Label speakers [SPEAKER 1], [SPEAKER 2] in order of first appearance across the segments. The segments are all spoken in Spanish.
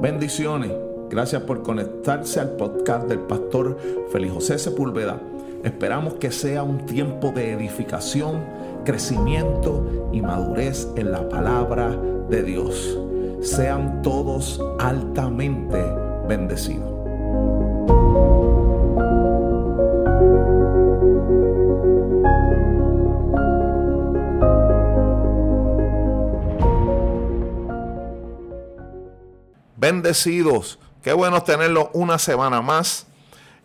[SPEAKER 1] Bendiciones. Gracias por conectarse al podcast del pastor Félix José Sepúlveda. Esperamos que sea un tiempo de edificación, crecimiento y madurez en la palabra de Dios. Sean todos altamente bendecidos. Bendecidos. Qué bueno tenerlo una semana más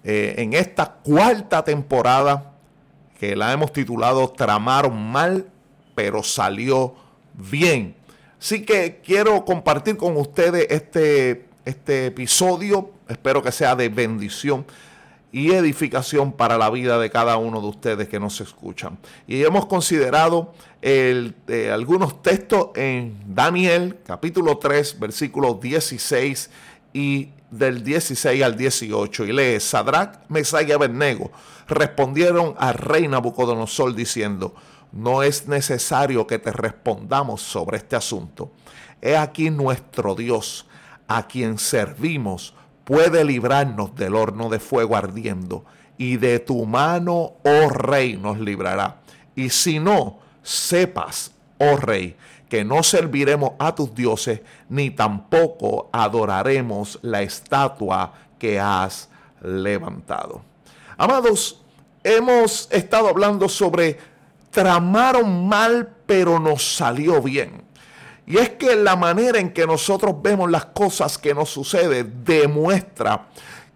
[SPEAKER 1] eh, en esta cuarta temporada que la hemos titulado Tramaron mal, pero salió bien. Así que quiero compartir con ustedes este, este episodio. Espero que sea de bendición y edificación para la vida de cada uno de ustedes que nos escuchan. Y hemos considerado el, eh, algunos textos en Daniel capítulo 3 versículos 16 y del 16 al 18 y lee Sadrach, Mesach y Abednego respondieron al rey Nabucodonosor diciendo no es necesario que te respondamos sobre este asunto. He aquí nuestro Dios, a quien servimos, puede librarnos del horno de fuego ardiendo, y de tu mano, oh rey, nos librará. Y si no, sepas, oh rey, que no serviremos a tus dioses, ni tampoco adoraremos la estatua que has levantado. Amados, hemos estado hablando sobre tramaron mal, pero nos salió bien. Y es que la manera en que nosotros vemos las cosas que nos suceden demuestra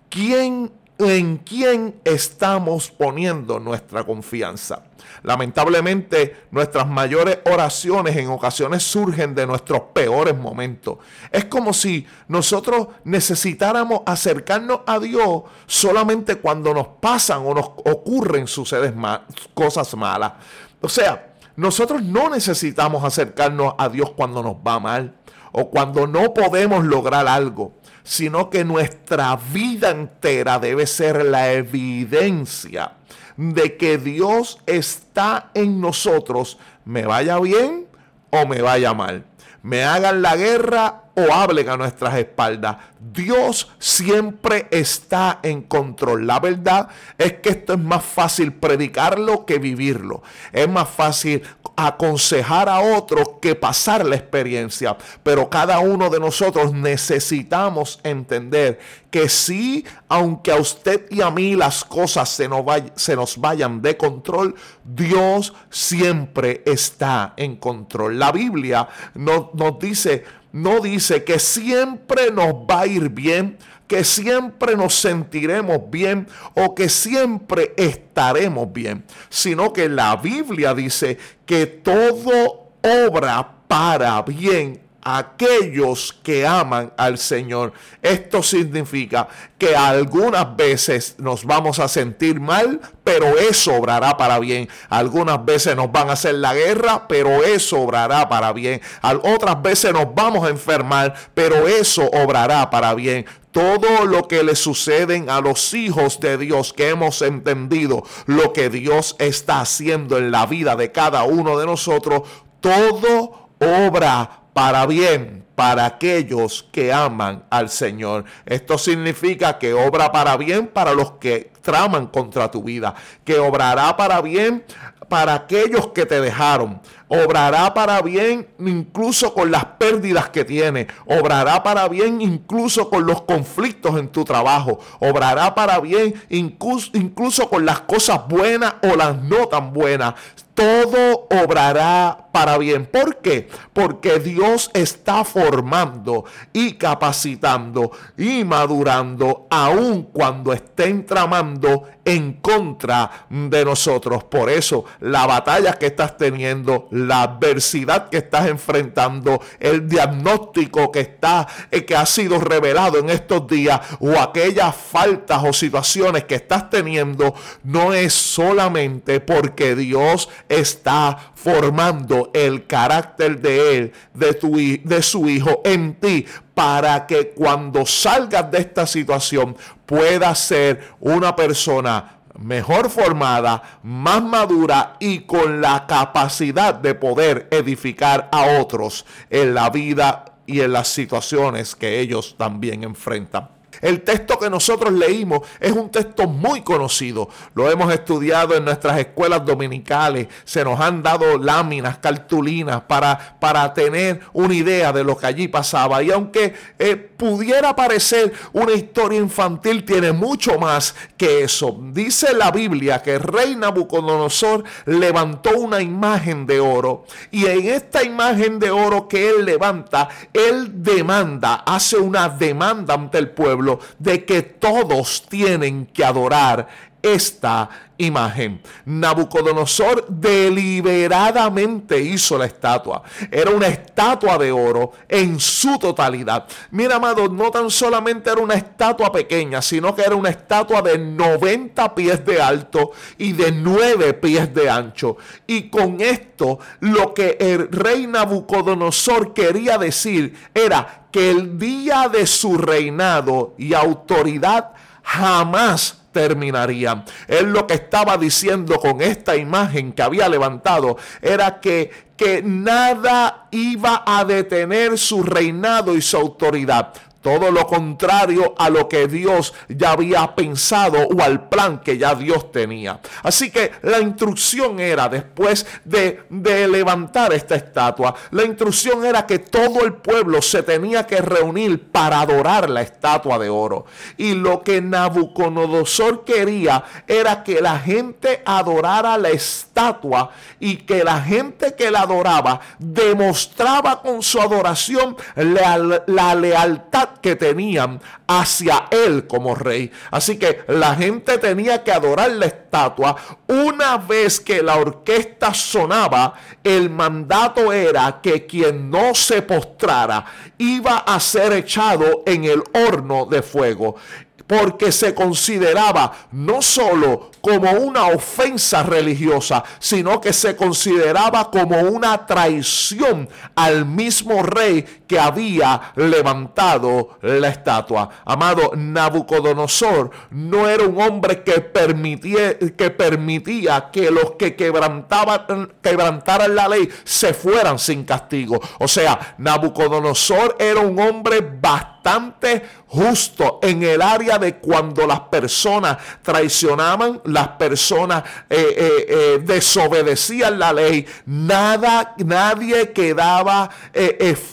[SPEAKER 1] quién en quién estamos poniendo nuestra confianza. Lamentablemente, nuestras mayores oraciones en ocasiones surgen de nuestros peores momentos. Es como si nosotros necesitáramos acercarnos a Dios solamente cuando nos pasan o nos ocurren cosas malas. O sea, nosotros no necesitamos acercarnos a Dios cuando nos va mal o cuando no podemos lograr algo, sino que nuestra vida entera debe ser la evidencia de que Dios está en nosotros, me vaya bien o me vaya mal, me hagan la guerra o hablen a nuestras espaldas. Dios siempre está en control. La verdad es que esto es más fácil predicarlo que vivirlo. Es más fácil aconsejar a otros que pasar la experiencia. Pero cada uno de nosotros necesitamos entender que sí, aunque a usted y a mí las cosas se nos, vayan de control, Dios siempre está en control. La Biblia nos, nos dice no dice que siempre nos va a ir bien, que siempre nos sentiremos bien o que siempre estaremos bien, sino que la Biblia dice que todo obra para bien aquellos que aman al Señor. Esto significa que algunas veces nos vamos a sentir mal, pero eso obrará para bien. Algunas veces nos van a hacer la guerra, pero eso obrará para bien. Otras veces nos vamos a enfermar, pero eso obrará para bien todo lo que le suceden a los hijos de Dios que hemos entendido lo que Dios está haciendo en la vida de cada uno de nosotros, todo obra para bien para aquellos que aman al Señor. Esto significa que obra para bien para los que traman contra tu vida, que obrará para bien para aquellos que te dejaron, obrará para bien incluso con las pérdidas que tiene, obrará para bien incluso con los conflictos en tu trabajo, obrará para bien incluso, incluso con las cosas buenas o las no tan buenas todo obrará para bien. ¿Por qué? Porque Dios está formando y capacitando y madurando aun cuando estén tramando en contra de nosotros. Por eso la batalla que estás teniendo, la adversidad que estás enfrentando, el diagnóstico que está eh, que ha sido revelado en estos días o aquellas faltas o situaciones que estás teniendo no es solamente porque Dios está formando el carácter de él, de tu de su hijo en ti para que cuando salgas de esta situación puedas ser una persona mejor formada, más madura y con la capacidad de poder edificar a otros en la vida y en las situaciones que ellos también enfrentan. El texto que nosotros leímos es un texto muy conocido. Lo hemos estudiado en nuestras escuelas dominicales. Se nos han dado láminas, cartulinas para, para tener una idea de lo que allí pasaba. Y aunque eh, pudiera parecer una historia infantil, tiene mucho más que eso. Dice la Biblia que el rey Nabucodonosor levantó una imagen de oro. Y en esta imagen de oro que él levanta, él demanda, hace una demanda ante el pueblo de que todos tienen que adorar esta imagen. Nabucodonosor deliberadamente hizo la estatua. Era una estatua de oro en su totalidad. Mira, amado, no tan solamente era una estatua pequeña, sino que era una estatua de 90 pies de alto y de 9 pies de ancho. Y con esto, lo que el rey Nabucodonosor quería decir era que el día de su reinado y autoridad jamás terminaría. Él lo que estaba diciendo con esta imagen que había levantado era que, que nada iba a detener su reinado y su autoridad. Todo lo contrario a lo que Dios ya había pensado o al plan que ya Dios tenía. Así que la instrucción era, después de, de, levantar esta estatua, la instrucción era que todo el pueblo se tenía que reunir para adorar la estatua de oro. Y lo que Nabucodonosor quería era que la gente adorara la estatua y que la gente que la adoraba demostraba con su adoración la, la lealtad que tenían hacia él como rey. Así que la gente tenía que adorar la estatua. Una vez que la orquesta sonaba, el mandato era que quien no se postrara iba a ser echado en el horno de fuego porque se consideraba no solo como una ofensa religiosa, sino que se consideraba como una traición al mismo rey que había levantado la estatua. Amado, Nabucodonosor no era un hombre que permitía que, permitía que los que quebrantaban, quebrantaran la ley se fueran sin castigo. O sea, Nabucodonosor era un hombre bastante justo en el área de cuando las personas traicionaban, las personas eh, eh, eh, desobedecían la ley, nada, nadie quedaba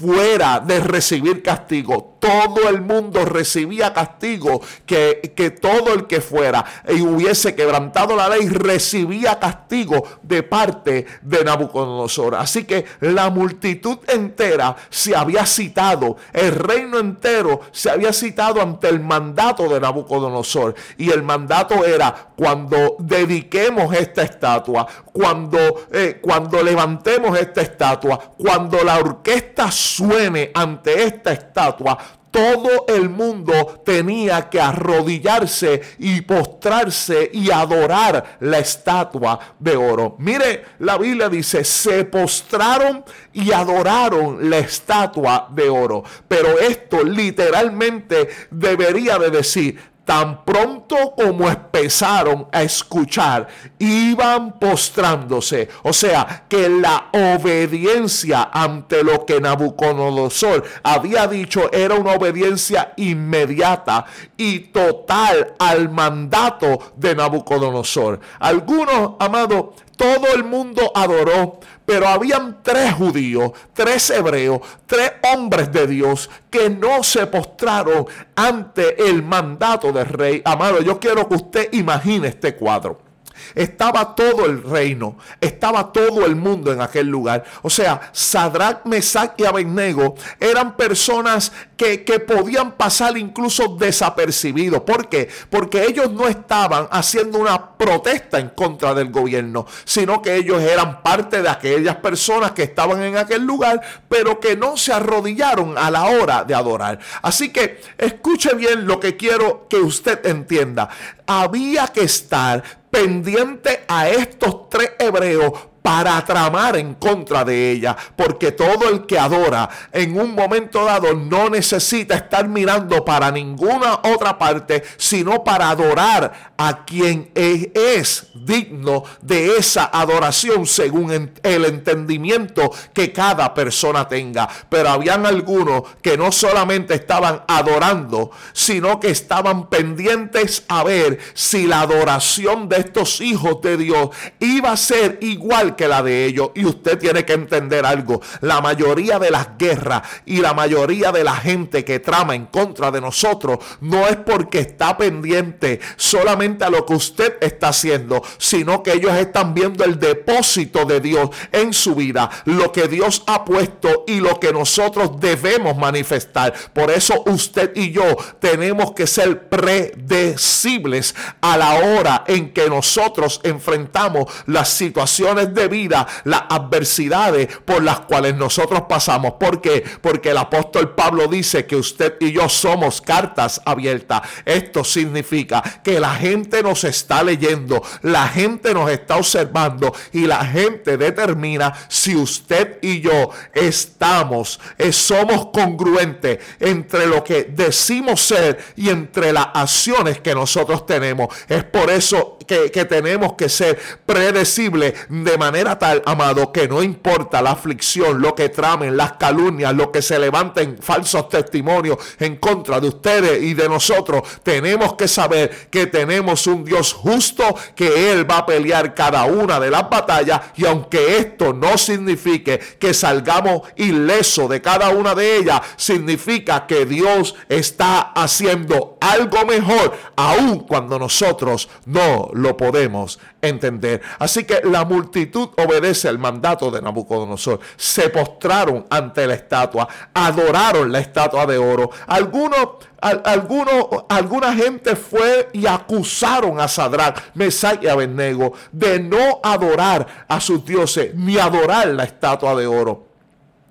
[SPEAKER 1] fuera de recibir castigo todo el mundo recibía castigo, que, que, todo el que fuera y hubiese quebrantado la ley recibía castigo de parte de Nabucodonosor. Así que la multitud entera se había citado, el reino entero se había citado ante el mandato de Nabucodonosor. Y el mandato era cuando dediquemos esta estatua, cuando, eh, cuando levantemos esta estatua, cuando la orquesta suene ante esta estatua, todo el mundo tenía que arrodillarse y postrarse y adorar la estatua de oro. Mire, la Biblia dice, se postraron y adoraron la estatua de oro. Pero esto literalmente debería de decir, tan pronto como empezaron a escuchar, iban postrándose. O sea, que la obediencia ante lo que Nabucodonosor había dicho era una obediencia inmediata y total al mandato de Nabucodonosor. Algunos, amados, todo el mundo adoró, pero habían tres judíos, tres hebreos, tres hombres de Dios que no se postraron ante el mandato del rey. Amado, yo quiero que usted imagine este cuadro. Estaba todo el reino, estaba todo el mundo en aquel lugar. O sea, Sadrach, Mesach y Abednego eran personas que, que podían pasar incluso desapercibidos. ¿Por qué? Porque ellos no estaban haciendo una protesta en contra del gobierno, sino que ellos eran parte de aquellas personas que estaban en aquel lugar, pero que no se arrodillaron a la hora de adorar. Así que escuche bien lo que quiero que usted entienda. Había que estar pendiente a estos tres hebreos para tramar en contra de ella. Porque todo el que adora en un momento dado no necesita estar mirando para ninguna otra parte, sino para adorar a quien es, digno de esa adoración según el entendimiento que cada persona tenga. Pero habían algunos que no solamente estaban adorando, sino que estaban pendientes a ver si la adoración de estos hijos de Dios iba a ser igual que la de ellos. Y usted tiene que entender algo. La mayoría de las guerras y la mayoría de la gente que trama en contra de nosotros no es porque está pendiente solamente a lo que usted está haciendo, sino que ellos están viendo el depósito de Dios en su vida, lo que Dios ha puesto y lo que nosotros debemos manifestar. Por eso usted y yo tenemos que ser predecibles a la hora en que nosotros enfrentamos las situaciones de vida, las adversidades por las cuales nosotros pasamos. ¿Por qué? Porque el apóstol Pablo dice que usted y yo somos cartas abiertas. Esto significa que la gente nos está leyendo, gente nos está observando y la gente determina si usted y yo estamos, eh, somos congruentes entre lo que decimos ser y entre las acciones que nosotros tenemos. Es por eso que, que tenemos que ser predecibles de manera tal, amado, que no importa la aflicción, lo que tramen, las calumnias, lo que se levanten falsos testimonios en contra de ustedes y de nosotros, tenemos que saber que tenemos un Dios justo, que Él va a pelear cada una de las batallas y aunque esto no signifique que salgamos ileso de cada una de ellas, significa que Dios está haciendo algo mejor, aun cuando nosotros no lo podemos entender. Así que la multitud obedece el mandato de Nabucodonosor. Se postraron ante la estatua, adoraron la estatua de oro. Algunos, algunos, alguna gente fue y acusaron a Sadrach, Mesach y Abednego de no adorar a sus dioses ni adorar la estatua de oro.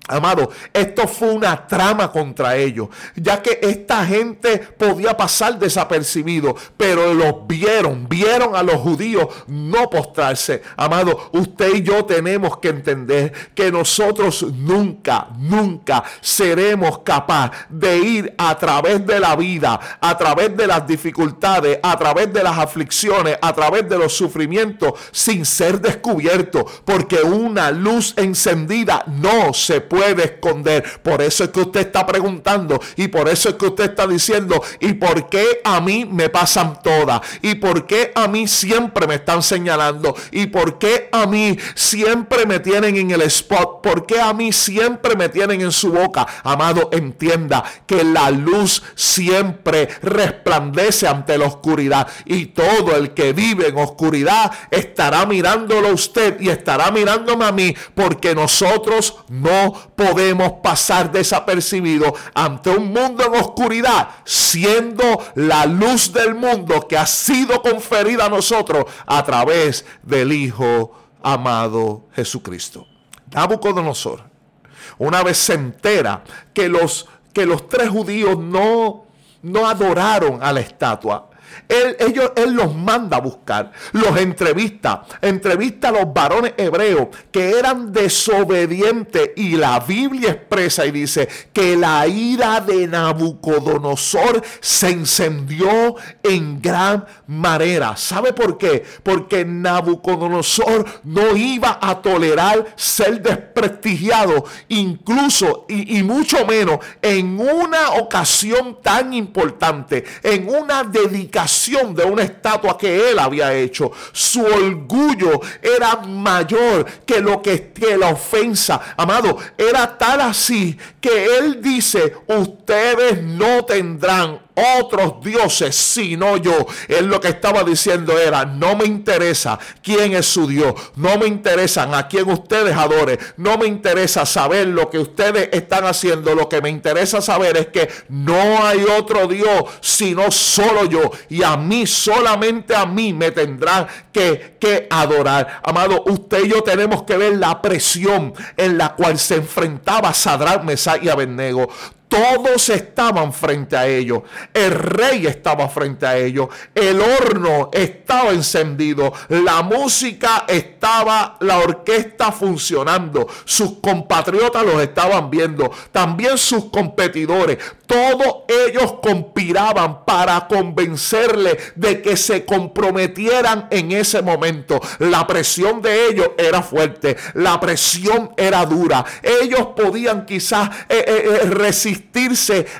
[SPEAKER 1] Amado, esto fue una trama contra ellos, ya que esta gente podía pasar desapercibido, pero los vieron, vieron a los judíos no postrarse. Amado, usted y yo tenemos que entender que nosotros nunca, nunca seremos capaz de ir a través de la vida, a través de las dificultades, a través de las aflicciones, a través de los sufrimientos, sin ser descubiertos, porque una luz encendida no se puede puede esconder. Por eso es que usted está preguntando y por eso es que usted está diciendo, ¿y por qué a mí me pasan todas? ¿Y por qué a mí siempre me están señalando? ¿Y por qué a mí siempre me tienen en el spot? ¿Por qué a mí siempre me tienen en su boca? Amado, entienda que la luz siempre resplandece ante la oscuridad y todo el que vive en oscuridad estará mirándolo a usted y estará mirándome a mí porque nosotros no podemos pasar desapercibido ante un mundo en oscuridad, siendo la luz del mundo que ha sido conferida a nosotros a través del Hijo amado Jesucristo. Nabucodonosor, una vez se entera que los, que los tres judíos no, no adoraron a la estatua, él, ellos, él los manda a buscar, los entrevista, entrevista a los varones hebreos que eran desobedientes y la Biblia expresa y dice que la ira de Nabucodonosor se encendió en gran manera. ¿Sabe por qué? Porque Nabucodonosor no iba a tolerar ser desprestigiado, incluso y, y mucho menos en una ocasión tan importante, en una dedicación de una estatua que él había hecho. Su orgullo era mayor que lo que, que la ofensa. Amado, era tal así que él dice, ustedes no tendrán otros dioses sino yo. Él lo que estaba diciendo era, no me interesa quién es su Dios, no me interesan a quién ustedes adoren, no me interesa saber lo que ustedes están haciendo, lo que me interesa saber es que no hay otro Dios sino solo yo y a mí, solamente a mí me tendrán que, que adorar. Amado, usted y yo tenemos que ver la presión en la cual se enfrentaba Sadrach, Mesach y Abednego Todos estaban frente a ellos. El rey estaba frente a ellos. El horno estaba encendido. La música estaba, la orquesta funcionando. Sus compatriotas los estaban viendo. También sus competidores. Todos ellos conspiraban para convencerle de que se comprometieran en ese momento. La presión de ellos era fuerte. La presión era dura. Ellos podían quizás eh, eh, eh,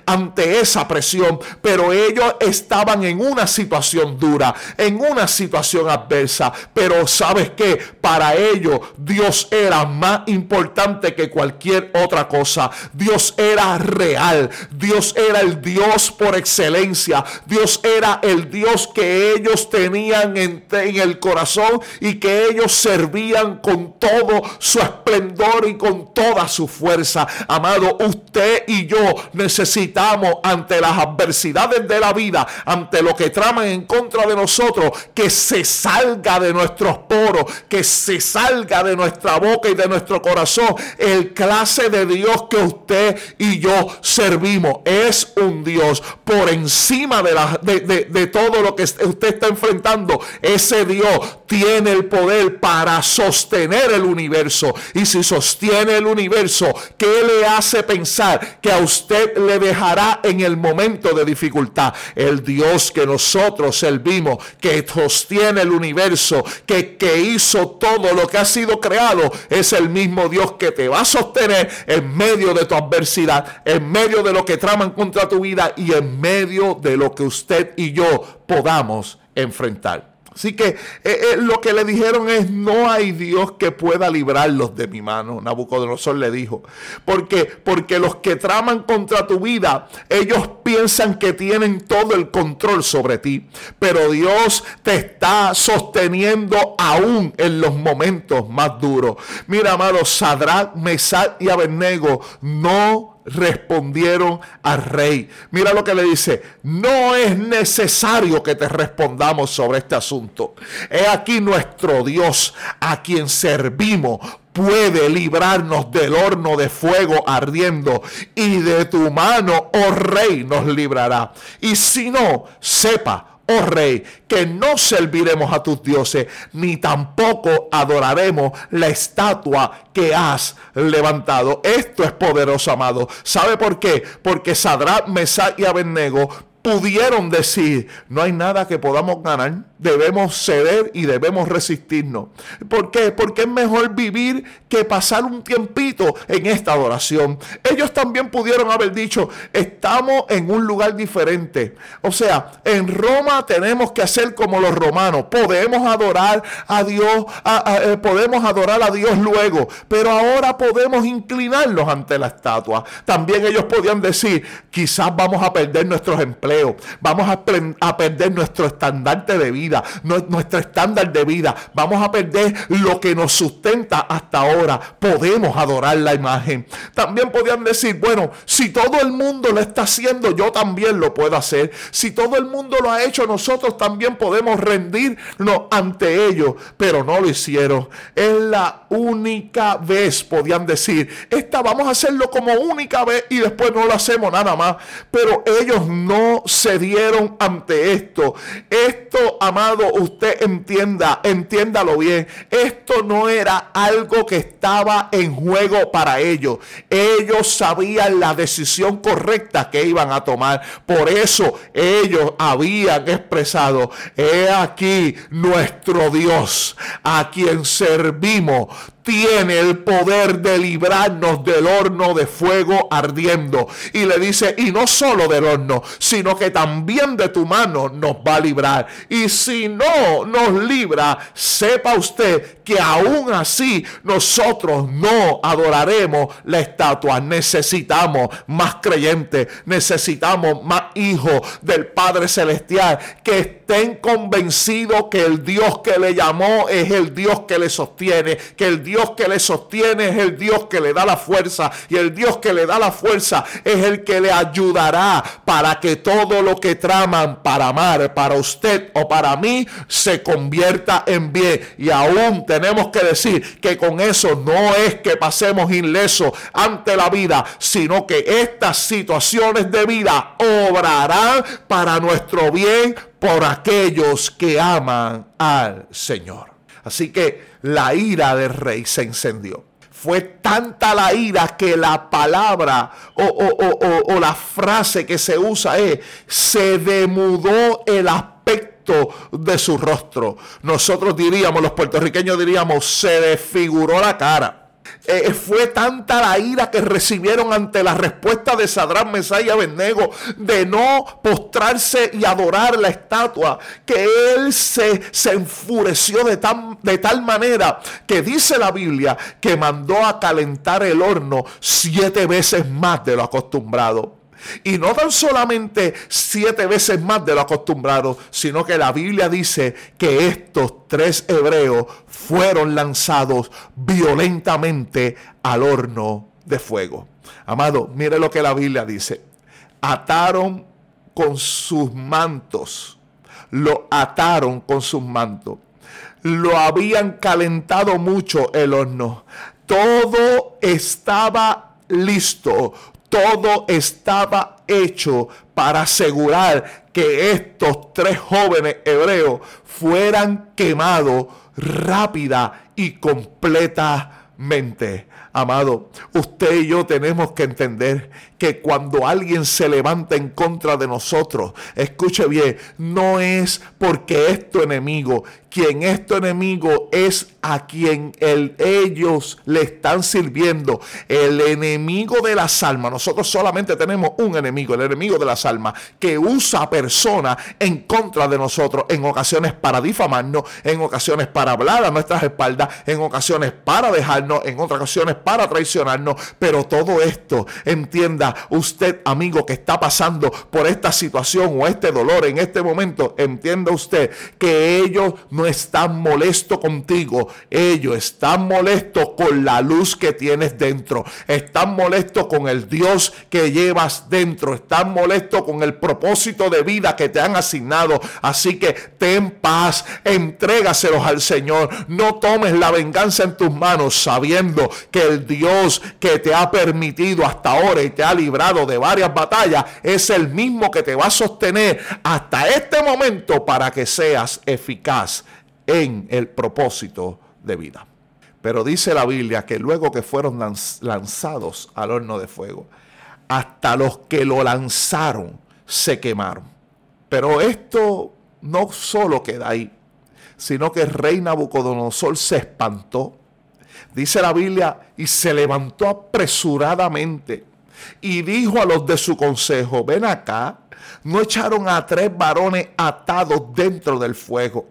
[SPEAKER 1] ante esa presión, pero ellos estaban en una situación dura, en una situación adversa. Pero sabes que para ellos Dios era más importante que cualquier otra cosa. Dios era real. Dios era el Dios por excelencia. Dios era el Dios que ellos tenían en, el corazón y que ellos servían con todo su esplendor y con toda su fuerza. Amado, usted y yo necesitamos ante las adversidades de la vida, ante lo que traman en contra de nosotros, que se salga de nuestros poros, que se salga de nuestra boca y de nuestro corazón el clase de Dios que usted y yo servimos es un Dios por encima de, la, de, todo lo que usted está enfrentando. Ese Dios tiene el poder para sostener el universo. Y si sostiene el universo, ¿qué le hace pensar que a usted le dejará en el momento de dificultad? El Dios que nosotros servimos, que sostiene el universo, que, que hizo todo lo que ha sido creado, es el mismo Dios que te va a sostener en medio de tu adversidad, en medio de lo que trama contra tu vida y en medio de lo que usted y yo podamos enfrentar. Así que eh, eh, lo que le dijeron es, no hay Dios que pueda librarlos de mi mano. Nabucodonosor le dijo. Porque, porque los que traman contra tu vida, ellos piensan que tienen todo el control sobre ti. Pero Dios te está sosteniendo aún en los momentos más duros. Mira, amado, Sadrach, Mesach y Abednego no respondieron al rey. Mira lo que le dice, no es necesario que te respondamos sobre este asunto. He aquí nuestro Dios a quien servimos puede librarnos del horno de fuego ardiendo y de tu mano, oh rey, nos librará. Y si no, sepa, oh rey, que no serviremos a tus dioses, ni tampoco adoraremos la estatua que has levantado. Esto es poderoso, amado. ¿Sabe por qué? Porque Sadrat, Mesach y Abednego pudieron decir, no hay nada que podamos ganar debemos ceder y debemos resistirnos. ¿Por qué? Porque es mejor vivir que pasar un tiempito en esta adoración. Ellos también pudieron haber dicho, estamos en un lugar diferente. O sea, en Roma tenemos que hacer como los romanos. Podemos adorar a Dios, eh, podemos adorar a Dios luego, pero ahora podemos inclinarnos ante la estatua. También ellos podían decir, quizás vamos a perder nuestros empleos, vamos a, a perder nuestro estandarte de vida nuestro estándar de vida. Vamos a perder lo que nos sustenta hasta ahora. Podemos adorar la imagen. También podían decir, bueno, si todo el mundo lo está haciendo, yo también lo puedo hacer. Si todo el mundo lo ha hecho, nosotros también podemos rendirnos ante ellos. Pero no lo hicieron. Es la única vez, podían decir, esta vamos a hacerlo como única vez y después no lo hacemos nada más. Pero ellos no cedieron ante esto. Esto, amado, usted entienda, entiéndalo bien. Esto no era algo que estaba en juego para ellos. Ellos sabían la decisión correcta que iban a tomar. Por eso ellos habían expresado, he aquí nuestro Dios, a quien servimos tiene el poder de librarnos del horno de fuego ardiendo. Y le dice, y no solo del horno, sino que también de tu mano nos va a librar. Y si no nos libra, sepa usted que aún así nosotros no adoraremos la estatua. Necesitamos más creyentes, necesitamos más hijos del Padre Celestial que estén convencidos que el Dios que le llamó es el Dios que le sostiene, que el Dios que le sostiene es el Dios que le da la fuerza y el Dios que le da la fuerza es el que le ayudará para que todo lo que traman para amar, para usted o para mí, se convierta en bien. Y aún tenemos que decir que con eso no es que pasemos ileso ante la vida, sino que estas situaciones de vida obrarán para nuestro bien por aquellos que aman al Señor. Así que la ira del rey se encendió. Fue tanta la ira que la palabra o, la frase que se usa es, se demudó el aspecto de su rostro. Nosotros diríamos, los puertorriqueños diríamos, se desfiguró la cara. Eh, fue tanta la ira que recibieron ante la respuesta de Sadrán, Mesá y Abednego de no postrarse y adorar la estatua, que él se, se enfureció de, tan, de tal manera que dice la Biblia que mandó a calentar el horno siete veces más de lo acostumbrado. Y no tan solamente siete veces más de lo acostumbrado, sino que la Biblia dice que estos tres hebreos fueron lanzados violentamente al horno de fuego. Amado, mire lo que la Biblia dice. Ataron con sus mantos. Lo ataron con sus mantos. Lo habían calentado mucho el horno. Todo estaba listo todo estaba hecho para asegurar que estos tres jóvenes hebreos fueran quemados rápida y completamente. Amado, usted y yo tenemos que entender que cuando alguien se levanta en contra de nosotros, escuche bien, no es porque es tu enemigo. Quien es tu enemigo es a quien ellos le están sirviendo. El enemigo de las almas. Nosotros solamente tenemos un enemigo, el enemigo de las almas, que usa personas en contra de nosotros, en ocasiones para difamarnos, en ocasiones para hablar a nuestras espaldas, en ocasiones para dejarnos, en otras ocasiones para traicionarnos. Pero todo esto, entienda, usted, amigo, que está pasando por esta situación o este dolor en este momento, entienda usted que ellos no están molestos contigo, ellos están molestos con la luz que tienes dentro, están molestos con el Dios que llevas dentro, están molestos con el propósito de vida que te han asignado. Así que ten paz, entrégaselos al Señor, no tomes la venganza en tus manos sabiendo que el Dios que te ha permitido hasta ahora y te ha librado de varias batallas, es el mismo que te va a sostener hasta este momento para que seas eficaz en el propósito de vida. Pero dice la Biblia que luego que fueron lanzados al horno de fuego, hasta los que lo lanzaron se quemaron. Pero esto no solo queda ahí, sino que el rey Nabucodonosor se espantó. Dice la Biblia, y se levantó apresuradamente y dijo a los de su consejo, ven acá, no echaron a tres varones atados dentro del fuego.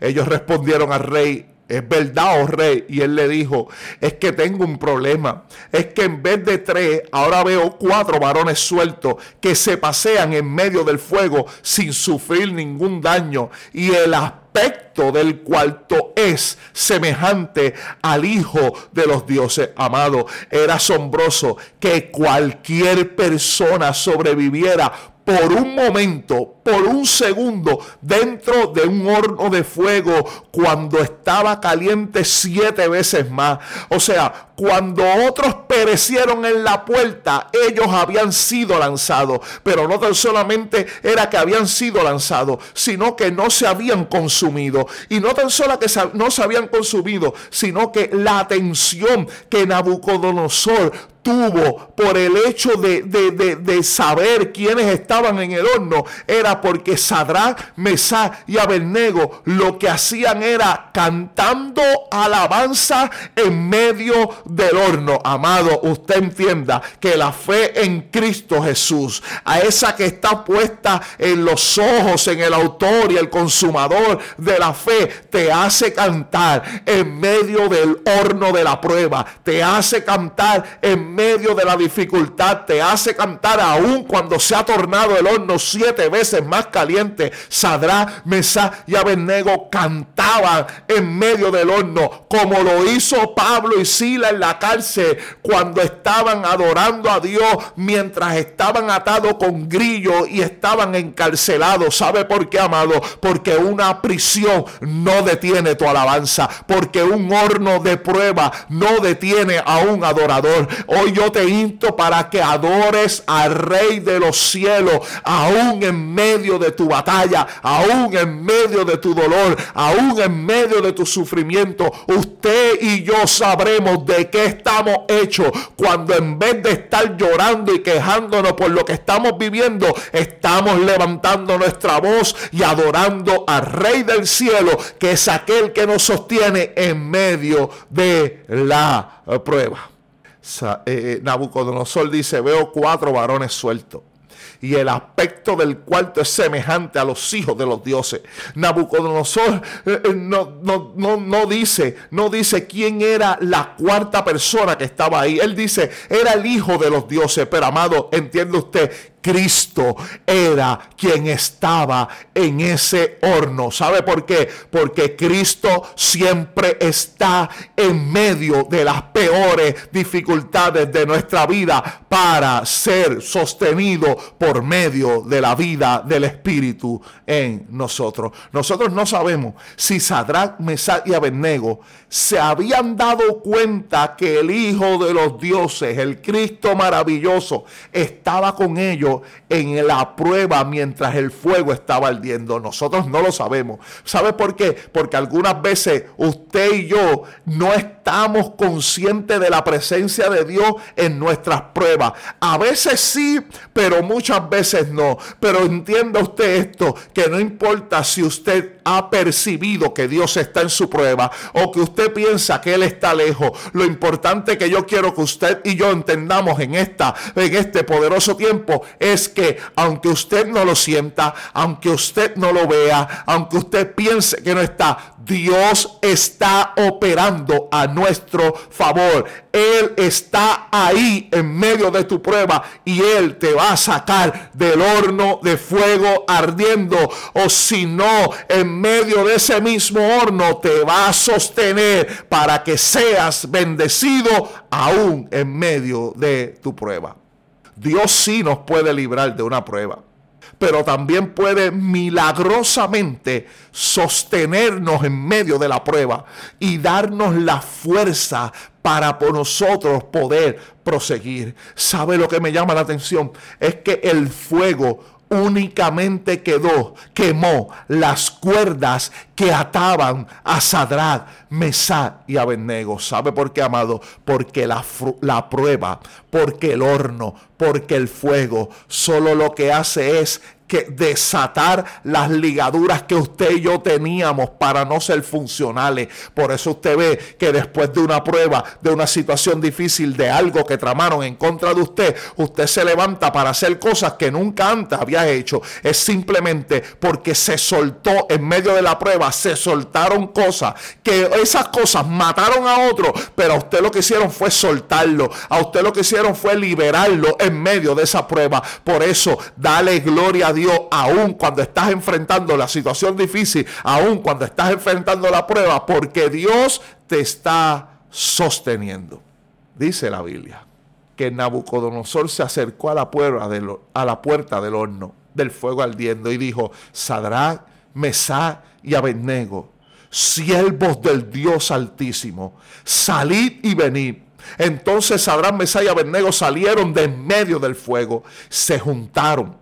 [SPEAKER 1] Ellos respondieron al rey, es verdad, oh rey. Y él le dijo, es que tengo un problema. Es que en vez de tres, ahora veo cuatro varones sueltos que se pasean en medio del fuego sin sufrir ningún daño. Y el aspecto del cuarto es semejante al Hijo de los dioses. Amado, era asombroso que cualquier persona sobreviviera por un momento, por un segundo, dentro de un horno de fuego cuando estaba caliente siete veces más. O sea, cuando otros perecieron en la puerta, ellos habían sido lanzados. Pero no tan solamente era que habían sido lanzados, sino que no se habían consumido. Y no tan solo que no se habían consumido, sino que la atención que Nabucodonosor tuvo por el hecho de, saber quiénes estaban en el horno era porque Sadrach, Mesá y Abednego lo que hacían era cantando alabanza en medio del horno. Amado, usted entienda que la fe en Cristo Jesús, a esa que está puesta en los ojos, en el autor y el consumador de la fe, te hace cantar en medio del horno de la prueba, te hace cantar en medio de la dificultad, te hace cantar aún cuando se ha tornado el horno siete veces más caliente. Sadrá, Mesá y Abednego cantaban en medio del horno, como lo hizo Pablo y Sila en la cárcel cuando estaban adorando a Dios mientras estaban atados con grillo y estaban encarcelados. ¿Sabe por qué, amado? Porque una prisión no detiene tu alabanza, porque un horno de prueba no detiene a un adorador. Yo te insto para que adores al Rey de los cielos, aún en medio de tu batalla, aún en medio de tu dolor, aún en medio de tu sufrimiento. Usted y yo sabremos de qué estamos hechos cuando en vez de estar llorando y quejándonos por lo que estamos viviendo, estamos levantando nuestra voz y adorando al Rey del cielo, que es aquel que nos sostiene en medio de la prueba. Eh, eh, Nabucodonosor dice, veo cuatro varones sueltos y el aspecto del cuarto es semejante a los hijos de los dioses. Nabucodonosor eh, no, no, no, no, dice, no dice quién era la cuarta persona que estaba ahí. Él dice, era el hijo de los dioses. Pero amado, entiende usted Cristo era quien estaba en ese horno. ¿Sabe por qué? Porque Cristo siempre está en medio de las peores dificultades de nuestra vida para ser sostenido por medio de la vida del Espíritu en nosotros. Nosotros no sabemos si Sadrach, Mesach y Abednego se habían dado cuenta que el Hijo de los dioses, el Cristo maravilloso, estaba con ellos en la prueba mientras el fuego estaba ardiendo. Nosotros no lo sabemos. ¿Sabe por qué? Porque algunas veces usted y yo no estamos conscientes de la presencia de Dios en nuestras pruebas. A veces sí, pero muchas veces no. Pero entienda usted esto, que no importa si usted ha percibido que Dios está en su prueba o que usted piensa que Él está lejos. Lo importante que yo quiero que usted y yo entendamos en, esta, en este poderoso tiempo es que aunque usted no lo sienta, aunque usted no lo vea, aunque usted piense que no está, Dios está operando a nuestro favor. Él está ahí en medio de tu prueba y Él te va a sacar del horno de fuego ardiendo. O si no, en medio de ese mismo horno te va a sostener para que seas bendecido aún en medio de tu prueba. Dios sí nos puede librar de una prueba pero también puede milagrosamente sostenernos en medio de la prueba y darnos la fuerza para por nosotros poder proseguir. ¿Sabe lo que me llama la atención? Es que el fuego únicamente quedó, quemó las cuerdas que ataban a Sadrach, Mesá y Abednego. ¿Sabe por qué, amado? Porque la, la prueba, porque el horno, porque el fuego, solo lo que hace es que desatar las ligaduras que usted y yo teníamos para no ser funcionales. Por eso usted ve que después de una prueba, de una situación difícil, de algo que tramaron en contra de usted, usted se levanta para hacer cosas que nunca antes había hecho. Es simplemente porque se soltó en medio de la prueba, se soltaron cosas, que esas cosas mataron a otro, pero a usted lo que hicieron fue soltarlo, a usted lo que hicieron fue liberarlo en medio de esa prueba. Por eso, dale gloria a Dios aún cuando estás enfrentando la situación difícil, aún cuando estás enfrentando la prueba, porque Dios te está sosteniendo. Dice la Biblia que Nabucodonosor se acercó a la, puerta del, a la puerta del horno del fuego ardiendo y dijo, Sadrach, Mesá y Abednego, siervos del Dios Altísimo, salid y venid. Entonces Sadrach, Mesá y Abednego salieron de en medio del fuego, se juntaron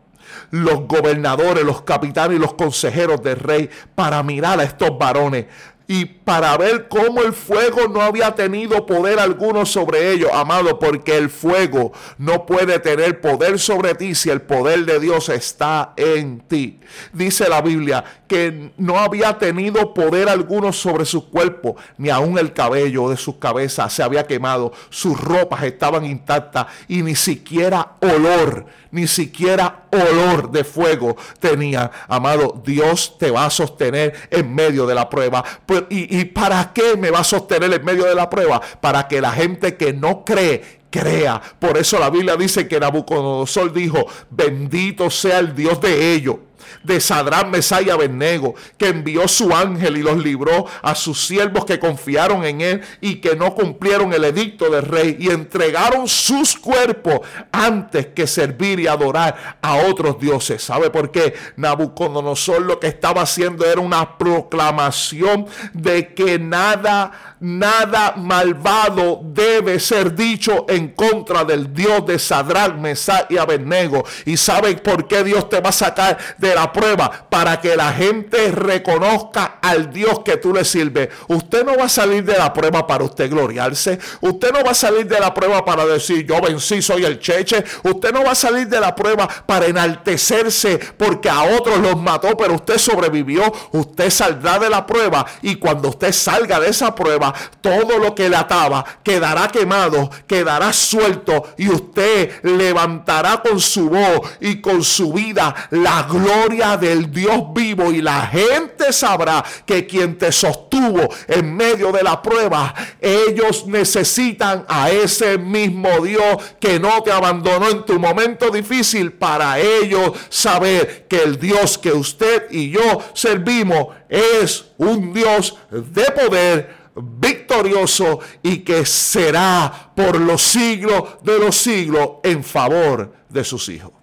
[SPEAKER 1] los gobernadores, los capitanes y los consejeros del rey para mirar a estos varones y para ver cómo el fuego no había tenido poder alguno sobre ellos, amado, porque el fuego no puede tener poder sobre ti si el poder de Dios está en ti. Dice la Biblia que no había tenido poder alguno sobre su cuerpo, ni aun el cabello de sus cabezas se había quemado, sus ropas estaban intactas y ni siquiera olor, ni siquiera olor de fuego tenía. Amado, Dios te va a sostener en medio de la prueba. ¿Y, ¿Y para qué me va a sostener en medio de la prueba? Para que la gente que no cree crea. Por eso la Biblia dice que Nabucodonosor dijo, bendito sea el Dios de ellos de Sadrán, Mesá y Abednego, que envió su ángel y los libró a sus siervos que confiaron en él y que no cumplieron el edicto del rey y entregaron sus cuerpos antes que servir y adorar a otros dioses. ¿Sabe por qué? Nabucodonosor lo que estaba haciendo era una proclamación de que nada, nada malvado debe ser dicho en contra del Dios de Sadrán, Mesá y Abednego. ¿Y sabe por qué Dios te va a sacar de la prueba para que la gente reconozca al Dios que tú le sirves. Usted no va a salir de la prueba para usted gloriarse. Usted no va a salir de la prueba para decir yo vencí, soy el cheche. Usted no va a salir de la prueba para enaltecerse porque a otros los mató, pero usted sobrevivió. Usted saldrá de la prueba y cuando usted salga de esa prueba, todo lo que le ataba quedará quemado, quedará suelto y usted levantará con su voz y con su vida la gloria del Dios vivo y la gente sabrá que quien te sostuvo en medio de la prueba, ellos necesitan a ese mismo Dios que no te abandonó en tu momento difícil para ellos saber que el Dios que usted y yo servimos es un Dios de poder victorioso y que será por los siglos de los siglos en favor de sus hijos.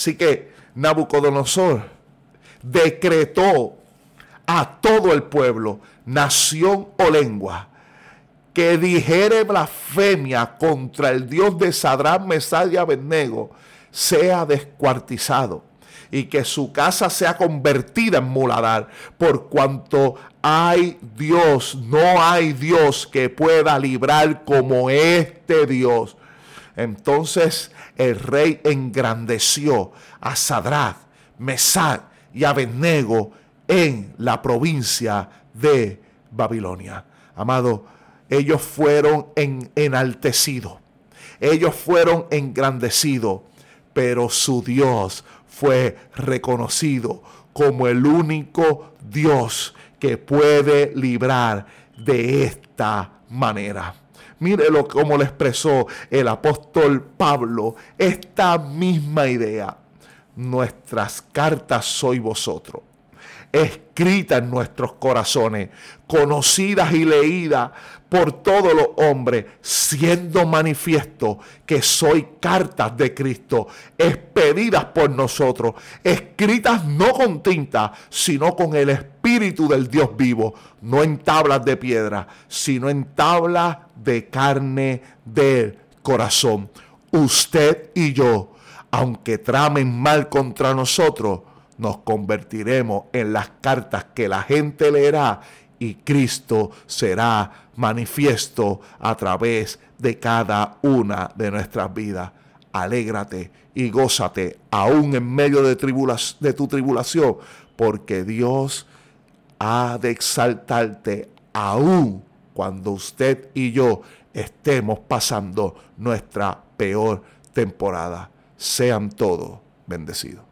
[SPEAKER 1] Así que Nabucodonosor decretó a todo el pueblo, nación o lengua, que dijere blasfemia contra el Dios de Sadrán, Mesad y Abednego, sea descuartizado y que su casa sea convertida en muladar, por cuanto hay Dios, no hay Dios que pueda librar como este Dios. Entonces el rey engrandeció a Sadrach, Mesach y Abednego en la provincia de Babilonia. Amado, ellos fueron en, enaltecidos, ellos fueron engrandecidos, pero su Dios fue reconocido como el único Dios que puede librar de esta manera. Mírelo cómo le expresó el apóstol Pablo esta misma idea. Nuestras cartas soy vosotros, escritas en nuestros corazones, conocidas y leídas por todos los hombres, siendo manifiesto que soy cartas de Cristo, expedidas por nosotros, escritas no con tinta, sino con el Espíritu del Dios vivo, no en tablas de piedra, sino en tablas de carne del corazón. Usted y yo, aunque tramen mal contra nosotros, nos convertiremos en las cartas que la gente leerá y Cristo será manifiesto a través de cada una de nuestras vidas. Alégrate y gózate aún en medio de, de tu tribulación, porque Dios ha de exaltarte aún cuando usted y yo estemos pasando nuestra peor temporada. Sean todos bendecidos.